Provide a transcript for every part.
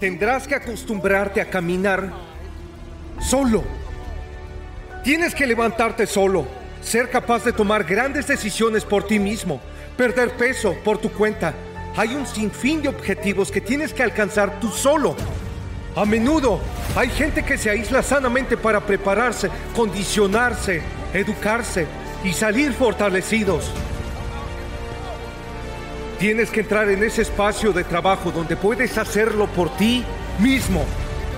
Tendrás que acostumbrarte a caminar solo. Tienes que levantarte solo, ser capaz de tomar grandes decisiones por ti mismo, perder peso por tu cuenta. Hay un sinfín de objetivos que tienes que alcanzar tú solo. A menudo hay gente que se aísla sanamente para prepararse, condicionarse, educarse y salir fortalecidos. Tienes que entrar en ese espacio de trabajo donde puedes hacerlo por ti mismo.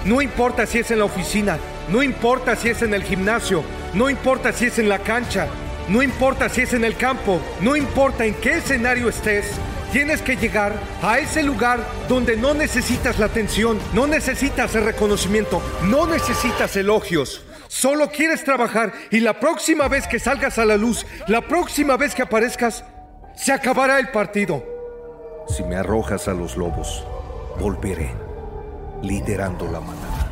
No importa si es en la oficina, no importa si es en el gimnasio, no importa si es en la cancha, no importa si es en el campo, no importa en qué escenario estés. Tienes que llegar a ese lugar donde no necesitas la atención, no necesitas el reconocimiento, no necesitas elogios. Solo quieres trabajar y la próxima vez que salgas a la luz, la próxima vez que aparezcas, se acabará el partido. Si me arrojas a los lobos, volveré liderando la manada.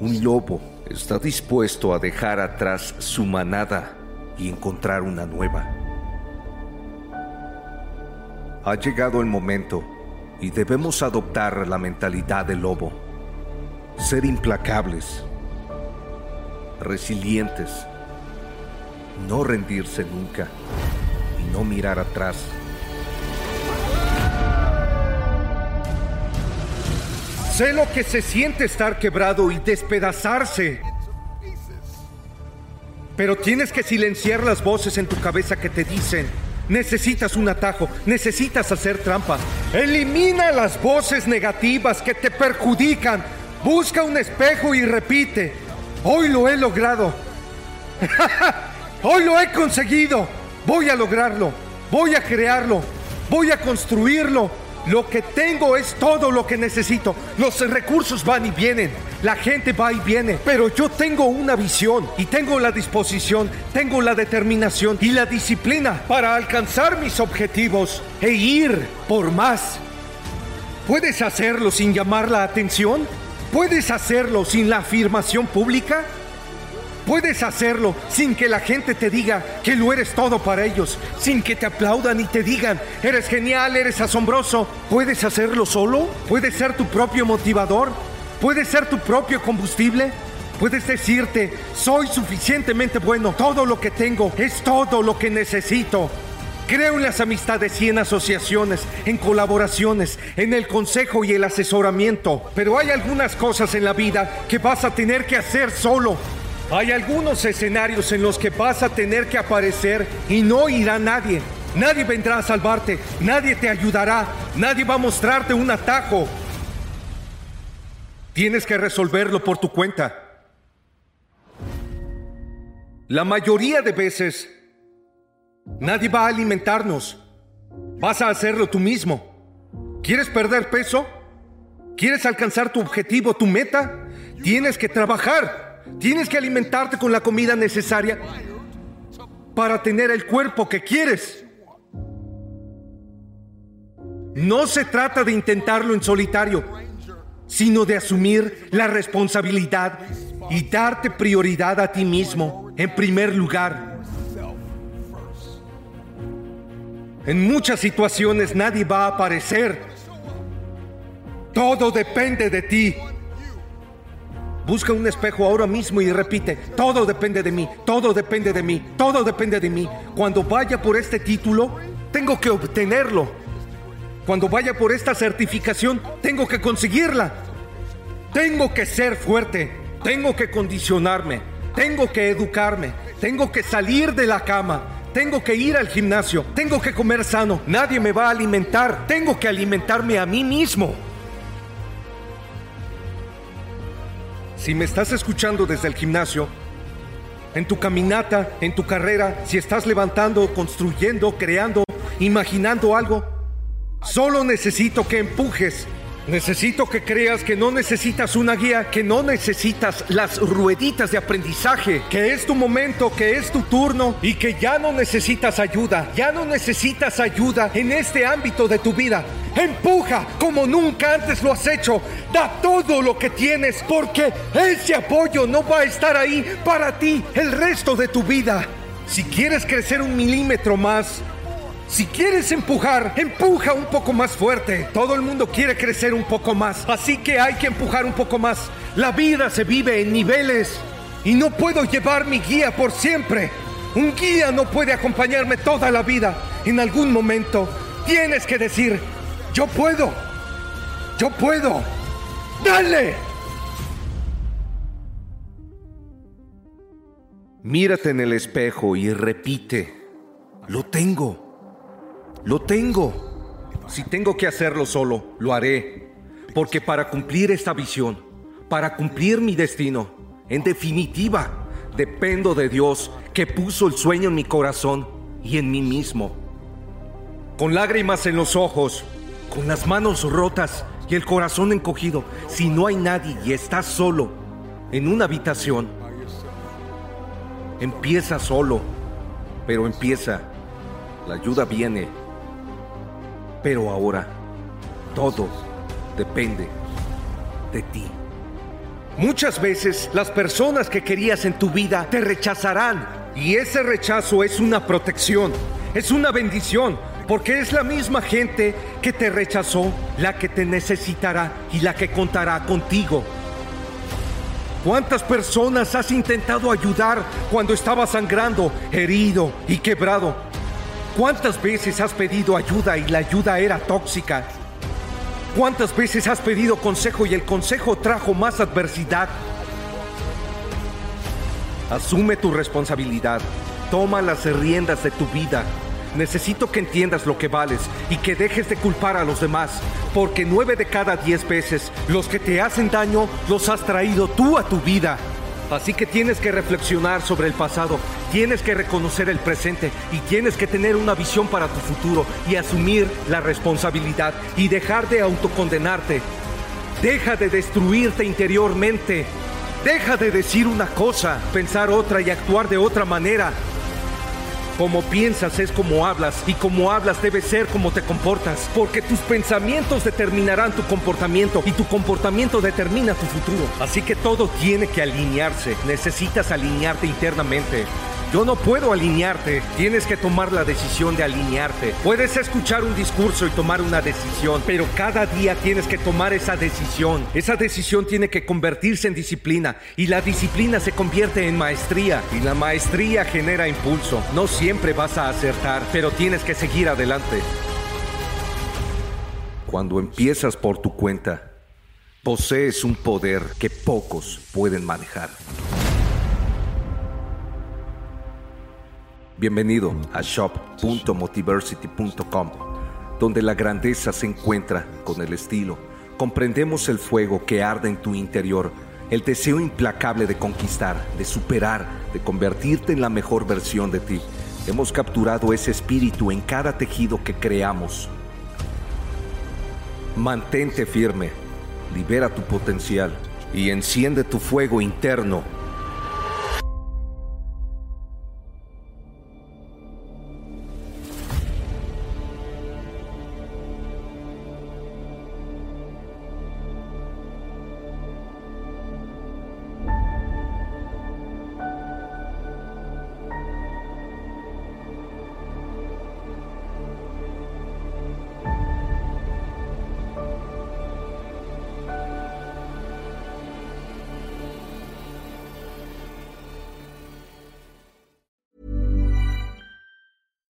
Un lobo está dispuesto a dejar atrás su manada y encontrar una nueva. Ha llegado el momento y debemos adoptar la mentalidad del lobo. Ser implacables, resilientes, no rendirse nunca no mirar atrás. Sé lo que se siente estar quebrado y despedazarse. Pero tienes que silenciar las voces en tu cabeza que te dicen, necesitas un atajo, necesitas hacer trampa. Elimina las voces negativas que te perjudican. Busca un espejo y repite, hoy lo he logrado. hoy lo he conseguido. Voy a lograrlo. Voy a crearlo. Voy a construirlo. Lo que tengo es todo lo que necesito. Los recursos van y vienen. La gente va y viene. Pero yo tengo una visión y tengo la disposición, tengo la determinación y la disciplina para alcanzar mis objetivos e ir por más. ¿Puedes hacerlo sin llamar la atención? ¿Puedes hacerlo sin la afirmación pública? Puedes hacerlo sin que la gente te diga que lo eres todo para ellos, sin que te aplaudan y te digan, eres genial, eres asombroso. ¿Puedes hacerlo solo? ¿Puedes ser tu propio motivador? ¿Puedes ser tu propio combustible? Puedes decirte, soy suficientemente bueno, todo lo que tengo es todo lo que necesito. Creo en las amistades y en asociaciones, en colaboraciones, en el consejo y el asesoramiento, pero hay algunas cosas en la vida que vas a tener que hacer solo. Hay algunos escenarios en los que vas a tener que aparecer y no irá nadie. Nadie vendrá a salvarte, nadie te ayudará, nadie va a mostrarte un atajo. Tienes que resolverlo por tu cuenta. La mayoría de veces, nadie va a alimentarnos. Vas a hacerlo tú mismo. ¿Quieres perder peso? ¿Quieres alcanzar tu objetivo, tu meta? Tienes que trabajar. Tienes que alimentarte con la comida necesaria para tener el cuerpo que quieres. No se trata de intentarlo en solitario, sino de asumir la responsabilidad y darte prioridad a ti mismo en primer lugar. En muchas situaciones nadie va a aparecer. Todo depende de ti. Busca un espejo ahora mismo y repite, todo depende de mí, todo depende de mí, todo depende de mí. Cuando vaya por este título, tengo que obtenerlo. Cuando vaya por esta certificación, tengo que conseguirla. Tengo que ser fuerte, tengo que condicionarme, tengo que educarme, tengo que salir de la cama, tengo que ir al gimnasio, tengo que comer sano, nadie me va a alimentar, tengo que alimentarme a mí mismo. Si me estás escuchando desde el gimnasio, en tu caminata, en tu carrera, si estás levantando, construyendo, creando, imaginando algo, solo necesito que empujes Necesito que creas que no necesitas una guía, que no necesitas las rueditas de aprendizaje, que es tu momento, que es tu turno y que ya no necesitas ayuda, ya no necesitas ayuda en este ámbito de tu vida. Empuja como nunca antes lo has hecho. Da todo lo que tienes porque ese apoyo no va a estar ahí para ti el resto de tu vida. Si quieres crecer un milímetro más, si quieres empujar, empuja un poco más fuerte. Todo el mundo quiere crecer un poco más, así que hay que empujar un poco más. La vida se vive en niveles y no puedo llevar mi guía por siempre. Un guía no puede acompañarme toda la vida. En algún momento tienes que decir, yo puedo, yo puedo, dale. Mírate en el espejo y repite, lo tengo. Lo tengo. Si tengo que hacerlo solo, lo haré. Porque para cumplir esta visión, para cumplir mi destino, en definitiva, dependo de Dios que puso el sueño en mi corazón y en mí mismo. Con lágrimas en los ojos, con las manos rotas y el corazón encogido, si no hay nadie y estás solo en una habitación, empieza solo, pero empieza. La ayuda viene pero ahora todo depende de ti. Muchas veces las personas que querías en tu vida te rechazarán y ese rechazo es una protección, es una bendición, porque es la misma gente que te rechazó la que te necesitará y la que contará contigo. ¿Cuántas personas has intentado ayudar cuando estabas sangrando, herido y quebrado? ¿Cuántas veces has pedido ayuda y la ayuda era tóxica? ¿Cuántas veces has pedido consejo y el consejo trajo más adversidad? Asume tu responsabilidad. Toma las riendas de tu vida. Necesito que entiendas lo que vales y que dejes de culpar a los demás, porque nueve de cada diez veces los que te hacen daño los has traído tú a tu vida. Así que tienes que reflexionar sobre el pasado, tienes que reconocer el presente y tienes que tener una visión para tu futuro y asumir la responsabilidad y dejar de autocondenarte. Deja de destruirte interiormente. Deja de decir una cosa, pensar otra y actuar de otra manera. Como piensas es como hablas y como hablas debe ser como te comportas, porque tus pensamientos determinarán tu comportamiento y tu comportamiento determina tu futuro. Así que todo tiene que alinearse, necesitas alinearte internamente. Yo no puedo alinearte, tienes que tomar la decisión de alinearte. Puedes escuchar un discurso y tomar una decisión, pero cada día tienes que tomar esa decisión. Esa decisión tiene que convertirse en disciplina y la disciplina se convierte en maestría y la maestría genera impulso. No siempre vas a acertar, pero tienes que seguir adelante. Cuando empiezas por tu cuenta, posees un poder que pocos pueden manejar. Bienvenido a shop.motiversity.com, donde la grandeza se encuentra con el estilo. Comprendemos el fuego que arde en tu interior, el deseo implacable de conquistar, de superar, de convertirte en la mejor versión de ti. Hemos capturado ese espíritu en cada tejido que creamos. Mantente firme, libera tu potencial y enciende tu fuego interno